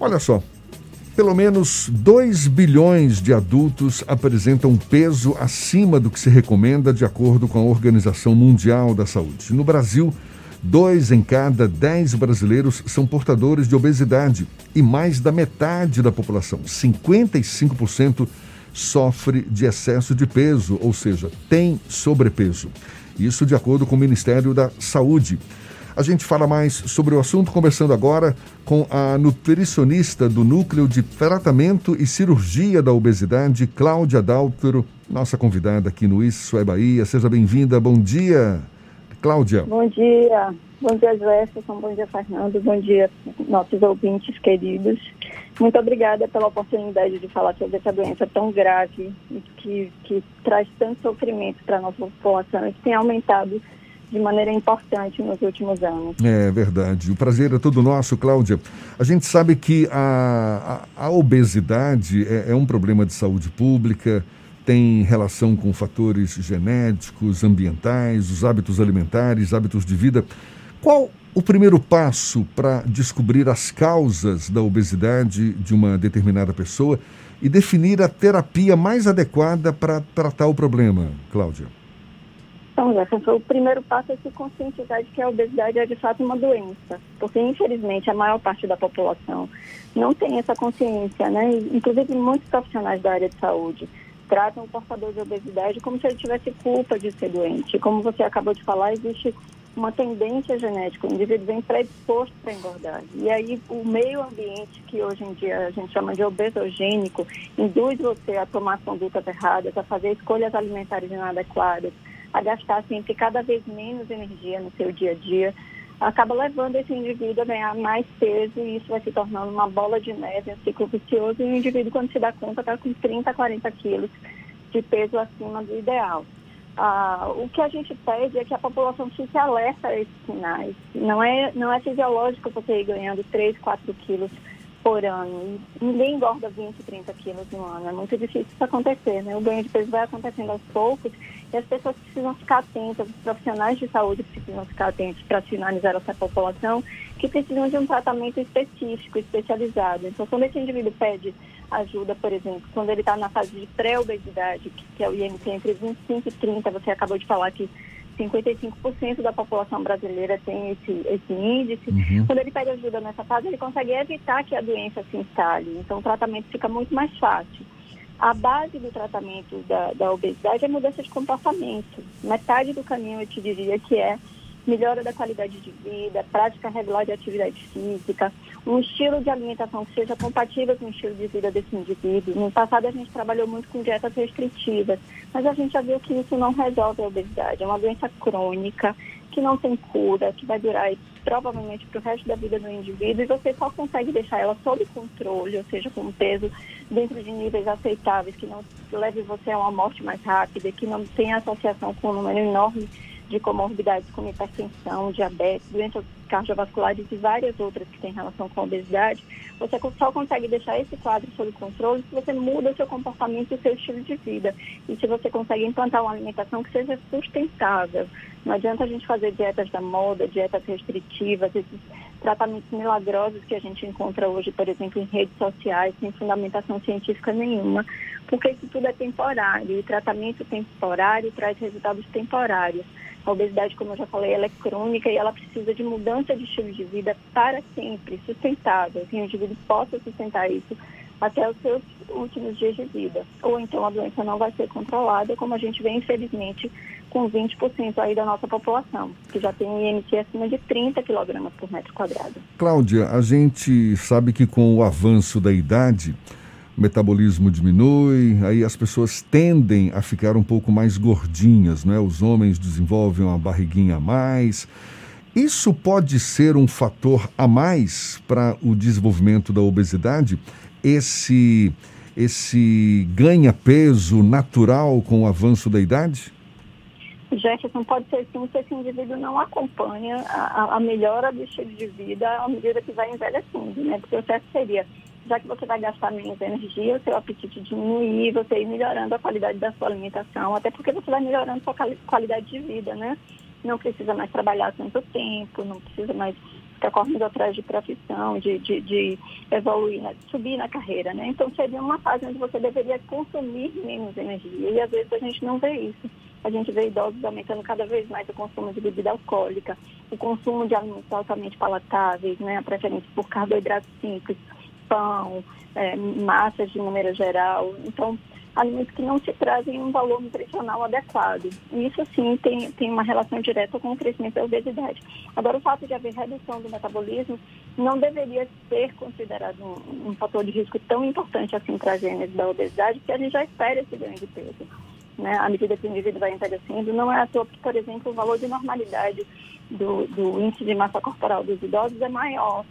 Olha só, pelo menos 2 bilhões de adultos apresentam peso acima do que se recomenda de acordo com a Organização Mundial da Saúde. No Brasil, dois em cada dez brasileiros são portadores de obesidade e mais da metade da população, 55%, sofre de excesso de peso, ou seja, tem sobrepeso. Isso de acordo com o Ministério da Saúde. A gente fala mais sobre o assunto conversando agora com a nutricionista do Núcleo de Tratamento e Cirurgia da Obesidade, Cláudia Daltero, nossa convidada aqui no Isso é Bahia. Seja bem-vinda. Bom dia, Cláudia. Bom dia. Bom dia, Jefferson. Bom dia, Fernando. Bom dia, nossos ouvintes queridos. Muito obrigada pela oportunidade de falar sobre essa doença tão grave que, que traz tanto sofrimento para a nossa população e que tem aumentado de maneira importante nos últimos anos. É verdade. O prazer é todo nosso, Cláudia. A gente sabe que a, a, a obesidade é, é, um problema de saúde pública, tem relação com fatores genéticos, ambientais, os hábitos alimentares, hábitos de vida. Qual o primeiro passo para descobrir as causas da obesidade de uma determinada pessoa e definir a terapia mais adequada para tratar o problema, Cláudia? Então, Jefferson, o primeiro passo é se conscientizar de que a obesidade é de fato uma doença, porque infelizmente a maior parte da população não tem essa consciência, né? Inclusive muitos profissionais da área de saúde tratam o portador de obesidade como se ele tivesse culpa de ser doente. Como você acabou de falar, existe uma tendência genética, o indivíduo vem predisposto para engordar. E aí o meio ambiente, que hoje em dia a gente chama de obesogênico, induz você a tomar condutas erradas, a fazer escolhas alimentares inadequadas, a gastar sempre cada vez menos energia no seu dia a dia, acaba levando esse indivíduo a ganhar mais peso e isso vai se tornando uma bola de neve, um ciclo vicioso, e o indivíduo, quando se dá conta, está com 30, 40 quilos de peso acima do ideal. Ah, o que a gente pede é que a população fique alerta a esses sinais. Não é, não é fisiológico você ir ganhando 3, 4 quilos por ano. E ninguém engorda 20, 30 quilos no ano. É muito difícil isso acontecer, né? O ganho de peso vai acontecendo aos poucos e as pessoas precisam ficar atentas, os profissionais de saúde precisam ficar atentos para sinalizar essa população que precisam de um tratamento específico, especializado. Então, quando esse indivíduo pede ajuda, por exemplo, quando ele está na fase de pré-obesidade, que é o IMC entre 25 e 30, você acabou de falar que 55% da população brasileira tem esse, esse índice. Uhum. Quando ele pede ajuda nessa fase, ele consegue evitar que a doença se instale. Então, o tratamento fica muito mais fácil. A base do tratamento da, da obesidade é mudança de comportamento. Metade do caminho, eu te diria, que é melhora da qualidade de vida, prática regular de atividade física, um estilo de alimentação que seja compatível com o estilo de vida desse indivíduo. No passado a gente trabalhou muito com dietas restritivas, mas a gente já viu que isso não resolve a obesidade. É uma doença crônica que não tem cura, que vai durar provavelmente para o resto da vida do indivíduo e você só consegue deixar ela sob controle, ou seja, com um peso dentro de níveis aceitáveis, que não leve você a uma morte mais rápida, que não tenha associação com um número enorme de comorbidades como hipertensão, diabetes, doenças cardiovasculares e várias outras que têm relação com a obesidade, você só consegue deixar esse quadro sob controle se você muda o seu comportamento e o seu estilo de vida. E se você consegue implantar uma alimentação que seja sustentável. Não adianta a gente fazer dietas da moda, dietas restritivas, esses tratamentos milagrosos que a gente encontra hoje, por exemplo, em redes sociais, sem fundamentação científica nenhuma, porque isso tudo é temporário. E tratamento temporário traz resultados temporários. A obesidade, como eu já falei, ela é crônica e ela precisa de mudança de estilo de vida para sempre, sustentável, que o indivíduo possa sustentar isso até os seus últimos dias de vida. Ou então a doença não vai ser controlada, como a gente vê, infelizmente, com 20% aí da nossa população, que já tem IMC acima de 30 kg por metro quadrado. Cláudia, a gente sabe que com o avanço da idade, o metabolismo diminui, aí as pessoas tendem a ficar um pouco mais gordinhas, né? Os homens desenvolvem uma barriguinha a mais. Isso pode ser um fator a mais para o desenvolvimento da obesidade? Esse, esse ganha peso natural com o avanço da idade? Jefferson, pode ser sim se esse indivíduo não acompanha a, a melhora do estilo de vida à medida que vai envelhecendo, né? Porque o certo seria já que você vai gastar menos energia, o seu apetite diminuir, você ir melhorando a qualidade da sua alimentação, até porque você vai melhorando a sua qualidade de vida, né? Não precisa mais trabalhar tanto tempo, não precisa mais está correndo atrás de profissão, de, de, de evoluir, né? subir na carreira, né? Então seria uma fase onde você deveria consumir menos energia e às vezes a gente não vê isso. A gente vê idosos aumentando cada vez mais o consumo de bebida alcoólica, o consumo de alimentos altamente palatáveis, né? A preferência por carboidratos simples, pão, é, massas de maneira geral. Então, alimentos que não se trazem um valor nutricional adequado. Isso, sim, tem, tem uma relação direta com o crescimento da obesidade. Agora, o fato de haver redução do metabolismo não deveria ser considerado um, um fator de risco tão importante assim para a gênese da obesidade, que a gente já espera esse ganho de peso. Né? À medida que o indivíduo vai envelhecendo, não é à toa que, por exemplo, o valor de normalidade do, do índice de massa corporal dos idosos é maior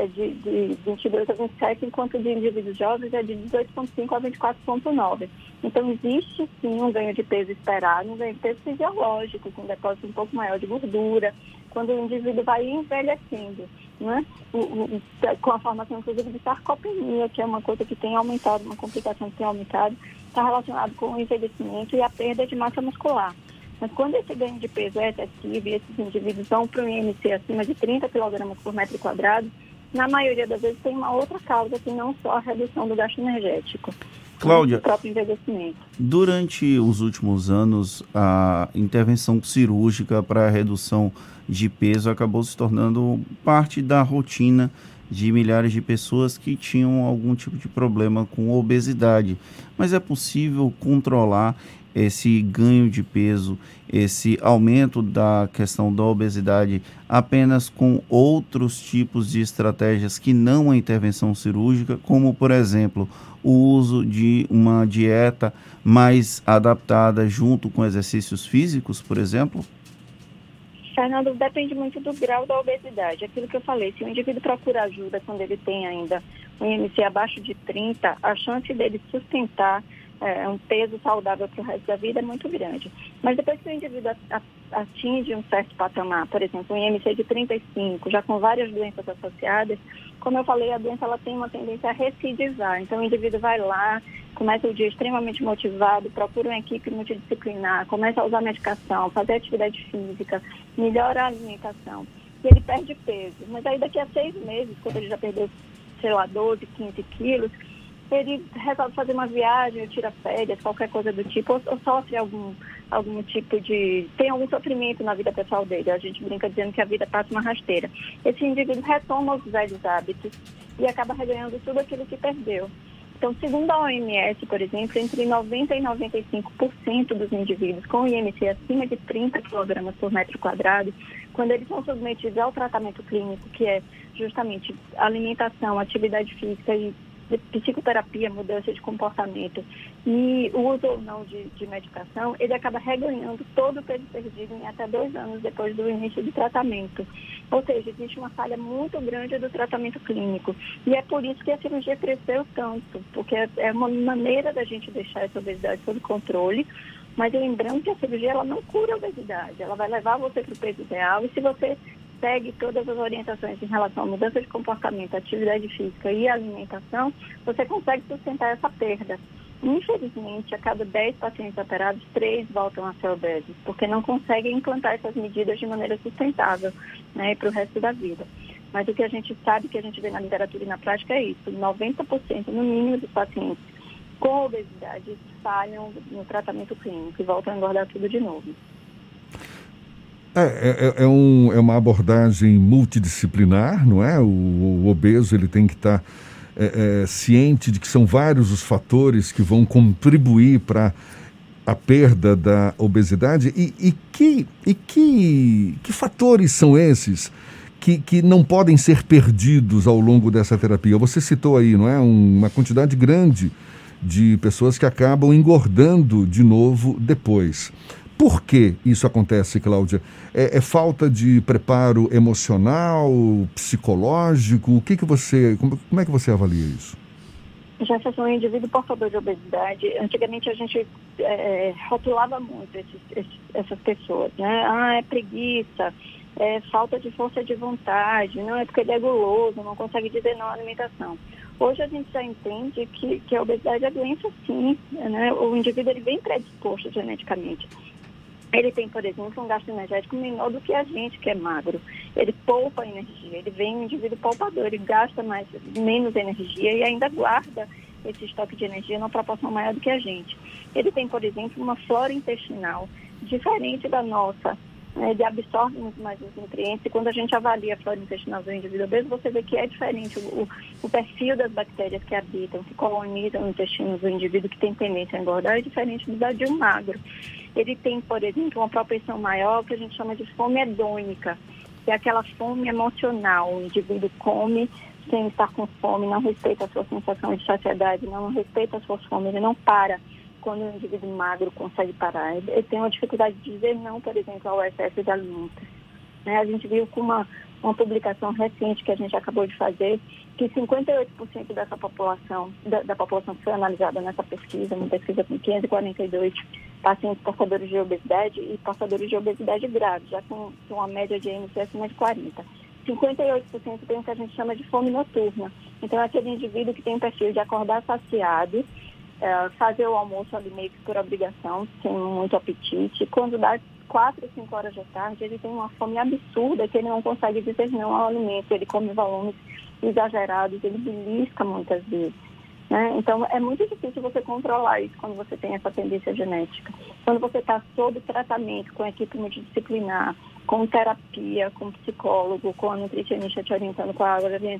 é de, de 22 a 27, enquanto de indivíduos jovens é de 18,5 a 24,9. Então, existe sim um ganho de peso esperado, um ganho de peso fisiológico, com um depósito um pouco maior de gordura, quando o indivíduo vai envelhecendo, né? Com a formação, inclusive, de sarcopenia, que é uma coisa que tem aumentado, uma complicação que tem aumentado, está relacionado com o envelhecimento e a perda de massa muscular. Mas quando esse ganho de peso é excessivo e esses indivíduos vão para um IMC acima de 30 kg por metro quadrado, na maioria das vezes tem uma outra causa que não só a redução do gasto energético. Cláudia, o próprio envelhecimento. durante os últimos anos, a intervenção cirúrgica para a redução de peso acabou se tornando parte da rotina de milhares de pessoas que tinham algum tipo de problema com obesidade. Mas é possível controlar esse ganho de peso, esse aumento da questão da obesidade apenas com outros tipos de estratégias que não a intervenção cirúrgica, como por exemplo, o uso de uma dieta mais adaptada junto com exercícios físicos, por exemplo? Fernando, depende muito do grau da obesidade. Aquilo que eu falei, se o indivíduo procura ajuda quando ele tem ainda um IMC abaixo de 30, a chance dele sustentar é, um peso saudável para o resto da vida é muito grande. Mas depois que o indivíduo atinge um certo patamar, por exemplo, um IMC de 35, já com várias doenças associadas, como eu falei, a doença ela tem uma tendência a recidivar. Então o indivíduo vai lá, começa o dia extremamente motivado, procura uma equipe multidisciplinar, começa a usar medicação, fazer atividade física, melhora a alimentação. E ele perde peso. Mas aí daqui a seis meses, quando ele já perdeu, sei lá, 12, 15 quilos, ele resolve fazer uma viagem, ou tira férias, qualquer coisa do tipo, ou, ou, sofre algum, algum tipo de. tem algum sofrimento na vida pessoal dele. A gente brinca dizendo que a vida passa uma rasteira. Esse indivíduo retoma os velhos hábitos e acaba reganhando tudo aquilo que perdeu. Então, segundo a OMS, por exemplo, entre 90% e 95% dos indivíduos com IMC acima de 30 kg por metro quadrado, quando eles são submetidos ao tratamento clínico, que é justamente alimentação, atividade física e psicoterapia, mudança de comportamento e o uso ou não de, de medicação, ele acaba reganhando todo o peso perdido em até dois anos depois do início do tratamento. Ou seja, existe uma falha muito grande do tratamento clínico. E é por isso que a cirurgia cresceu tanto, porque é, é uma maneira da gente deixar essa obesidade sob controle, mas lembrando que a cirurgia ela não cura a obesidade, ela vai levar você para o peso ideal e se você segue todas as orientações em relação à mudança de comportamento, atividade física e alimentação, você consegue sustentar essa perda. Infelizmente, a cada 10 pacientes operados, 3 voltam a ser obesos, porque não conseguem implantar essas medidas de maneira sustentável né, para o resto da vida. Mas o que a gente sabe, que a gente vê na literatura e na prática é isso: 90% no mínimo dos pacientes com obesidade falham no tratamento clínico e voltam a engordar tudo de novo. É, é, é, é, um, é uma abordagem multidisciplinar, não é? O, o obeso ele tem que estar tá, é, é, ciente de que são vários os fatores que vão contribuir para a perda da obesidade. E, e, que, e que, que fatores são esses que, que não podem ser perdidos ao longo dessa terapia? Você citou aí, não é? Um, uma quantidade grande de pessoas que acabam engordando de novo depois. Por que isso acontece, Cláudia? É, é, falta de preparo emocional, psicológico? O que, que você, como, como é que você avalia isso? Jefferson, um indivíduo portador de obesidade, antigamente a gente é, rotulava muito esses, esses, essas pessoas, né? Ah, é preguiça, é falta de força de vontade, não é porque ele é guloso, não consegue dizer não à alimentação. Hoje a gente já entende que, que a obesidade é doença sim, né? O indivíduo ele vem predisposto geneticamente ele tem, por exemplo, um gasto energético menor do que a gente que é magro. ele poupa energia, ele vem um indivíduo poupador, ele gasta mais, menos energia e ainda guarda esse estoque de energia numa proporção maior do que a gente. Ele tem, por exemplo, uma flora intestinal diferente da nossa, né, ele absorve muito mais os nutrientes e quando a gente avalia a flora intestinal do indivíduo obeso, você vê que é diferente o, o perfil das bactérias que habitam, que colonizam o intestino do indivíduo que tem tendência a engordar é diferente da de um magro. Ele tem, por exemplo, uma propensão maior que a gente chama de fome hedônica, que é aquela fome emocional. O indivíduo come sem estar com fome, não respeita a sua sensação de saciedade, não respeita a sua fome, ele não para quando o indivíduo magro consegue parar. Ele tem uma dificuldade de dizer não, por exemplo, ao excesso de alimentos. Né? A gente viu com uma, uma publicação recente que a gente acabou de fazer que 58% dessa população, da, da, população que foi analisada nessa pesquisa, uma pesquisa com 542 pacientes portadores de obesidade e portadores de obesidade grave, já com, com uma média de IMC acima de 40. 58% tem o que a gente chama de fome noturna. Então, é aquele indivíduo que tem o perfil de acordar saciado, é, fazer o almoço ali meio que por obrigação, sem muito apetite. Quando dá quatro, cinco horas da tarde, ele tem uma fome absurda que ele não consegue dizer não ao alimento. Ele come volumes exagerados, ele belisca muitas vezes. Né? Então, é muito difícil você controlar isso quando você tem essa tendência genética. Quando você está sob tratamento com equipe multidisciplinar, com terapia, com psicólogo, com a nutricionista te orientando com a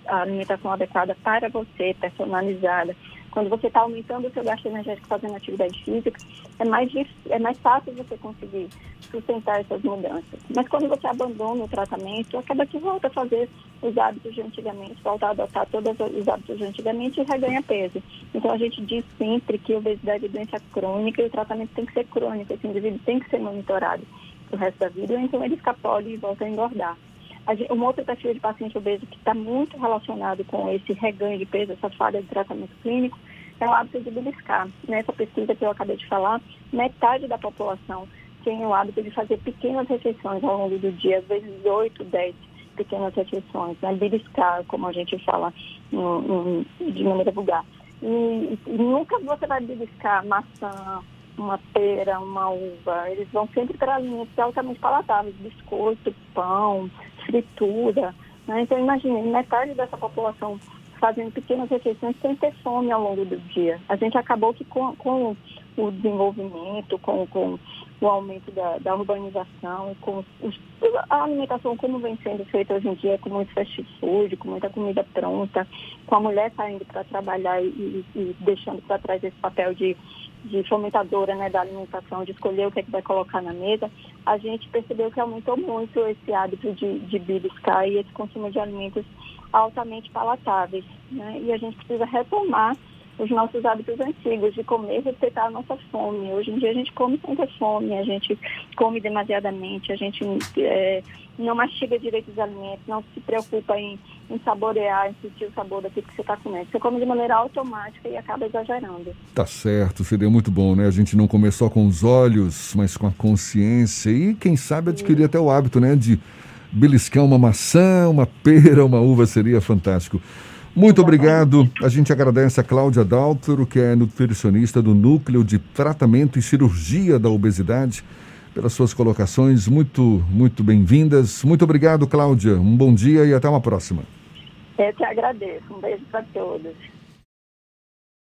alimentação adequada para você, personalizada, quando você está aumentando o seu gasto energético fazendo atividade física, é mais, é mais fácil você conseguir sustentar essas mudanças. Mas quando você abandona o tratamento, acaba que volta a fazer os hábitos de antigamente, volta a adotar todos os hábitos de antigamente e reganha peso. Então a gente diz sempre que obesidade é doença crônica e o tratamento tem que ser crônico, esse indivíduo tem que ser monitorado o resto da vida, ou então ele escapole e volta a engordar. Um outro perfil de paciente obeso que está muito relacionado com esse reganho de peso, essa falha de tratamento clínico, é o hábito de beliscar. Nessa pesquisa que eu acabei de falar, metade da população tem o hábito de fazer pequenas refeições ao longo do dia, às vezes 8, 10 pequenas refeições, né? beliscar, como a gente fala de maneira vulgar. E, e, nunca você vai beliscar maçã, uma pera, uma uva. Eles vão sempre para alimentos altamente palatáveis, biscoito, pão, fritura. Né? Então, imagine, metade dessa população fazendo pequenas refeições sem ter fome ao longo do dia. A gente acabou que com, com o desenvolvimento, com, com o aumento da, da urbanização, com os, a alimentação como vem sendo feita hoje em dia, com muito fast food, com muita comida pronta, com a mulher saindo para trabalhar e, e deixando para trás esse papel de de fomentadora né, da alimentação, de escolher o que, é que vai colocar na mesa, a gente percebeu que aumentou muito esse hábito de, de beliscar e esse consumo de alimentos altamente palatáveis. Né? E a gente precisa retomar os nossos hábitos antigos de comer respeitar a nossa fome. Hoje em dia a gente come sem ter fome, a gente come demasiadamente, a gente é, não mastiga direito os alimentos, não se preocupa em, em saborear, em sentir o sabor daquilo que você está comendo. Você come de maneira automática e acaba exagerando. Tá certo, seria muito bom, né? A gente não comer só com os olhos, mas com a consciência e, quem sabe, adquirir Sim. até o hábito, né, de beliscar uma maçã, uma pera, uma uva, seria fantástico. Muito obrigado. A gente agradece a Cláudia Daltro, que é nutricionista do Núcleo de Tratamento e Cirurgia da Obesidade, pelas suas colocações. Muito, muito bem-vindas. Muito obrigado, Cláudia. Um bom dia e até uma próxima. Eu te agradeço. Um beijo para todos.